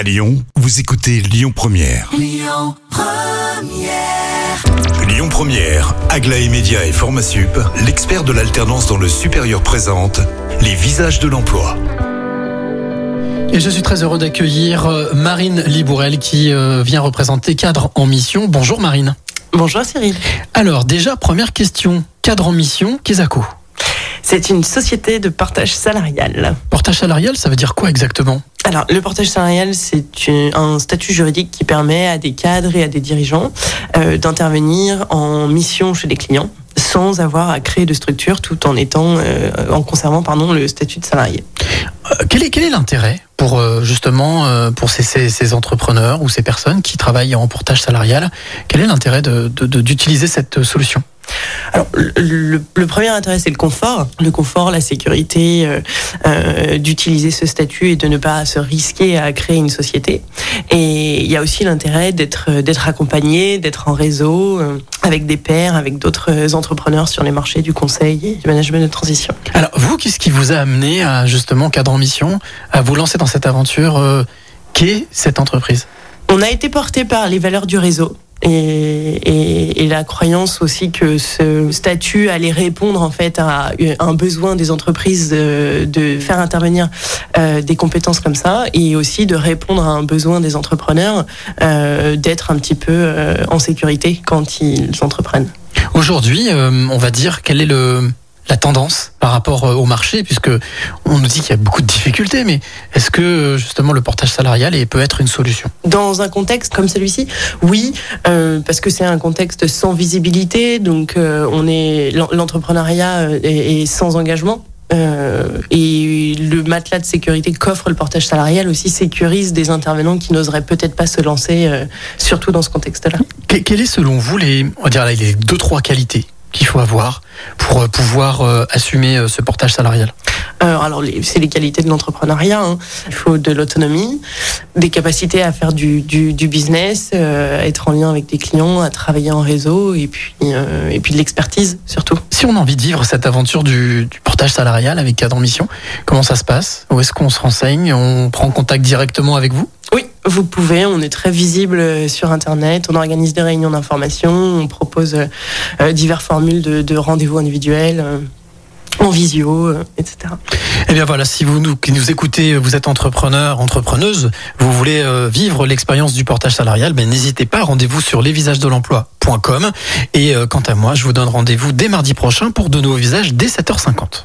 À Lyon, vous écoutez Lyon Première. Lyon Première, Aglaé Média et Formasup, l'expert de l'alternance dans le supérieur présente les visages de l'emploi. Et je suis très heureux d'accueillir euh, Marine Libourel qui euh, vient représenter Cadre en Mission. Bonjour Marine. Bonjour Cyril. Alors déjà, première question. Cadre en Mission, Kesako. C'est une société de partage salarial. Portage salarial, ça veut dire quoi exactement? Alors, le partage salarial, c'est un statut juridique qui permet à des cadres et à des dirigeants euh, d'intervenir en mission chez des clients sans avoir à créer de structure tout en étant euh, en conservant pardon le statut de salarié. Euh, Quel est, quel est l'intérêt pour euh, justement euh, pour ces, ces- ces entrepreneurs ou ces personnes qui travaillent en portage salarial? Quel est l'intérêt de- de- de- d'utiliser cette solution? Alors, le, premier intérêt, c'est le confort. Le confort, la sécurité euh, euh, d'utiliser ce statut et de ne pas se risquer à créer une société. Et il y a aussi l'intérêt d'être d'être accompagné, d'être en réseau euh, avec des pairs, avec d'autres entrepreneurs sur les marchés du conseil et du management de transition. Alors vous, qu'est-ce qui vous a amené à justement Cadre en Mission, à vous lancer dans cette aventure euh, qu'est cette entreprise? On a été porté par les valeurs du réseau. Et, et- et la croyance aussi que ce statut allait répondre en fait à un besoin des entreprises de, faire intervenir euh, des compétences comme ça et aussi de répondre à un besoin des entrepreneurs euh, d'être un petit peu euh, en sécurité quand ils entreprennent. Aujourd'hui, euh, on va dire quelle est le, la tendance par rapport euh, au marché, puisque on nous dit qu'il y a beaucoup de difficultés, mais est-ce que euh, justement le portage salarial peut être une solution? Dans un contexte comme celui-ci, oui, euh, parce que c'est un contexte sans visibilité, donc euh, on est l'en- l'entrepreneuriat est, est sans engagement. euh, et le matelas de sécurité qu'offre le portage salarial aussi sécurise des intervenants qui n'oseraient peut-être pas se lancer, euh, surtout dans ce contexte-là. Que- Quelles est selon vous les, on va dire là, les deux trois qualités qu'il faut avoir pour euh, pouvoir euh, assumer euh, ce portage salarial alors, c'est les qualités de l'entrepreneuriat. hein. Il faut de l'autonomie, des capacités à faire du, du, du business, euh, être en lien avec des clients, à travailler en réseau, et puis, euh, et puis de l'expertise surtout. Si on a envie de vivre cette aventure du, du portage salarial avec Cadre en Mission, comment ça se passe? Où est-ce qu'on se renseigne? On prend contact directement avec vous? Vous pouvez. On est très visible euh, sur Internet. On organise des réunions d'information. On propose euh, euh, diverses formules de, de rendez-vous individuels, en visio, etc. Eh bien voilà, si vous nous, qui nous écoutez, vous êtes entrepreneur, entrepreneuse, vous voulez vivre l'expérience du portage salarial, ben n'hésitez pas, rendez-vous sur lesvisagesdelemploi.com et quant à moi, je vous donne rendez-vous dès mardi prochain pour de nouveaux visages dès 7h50.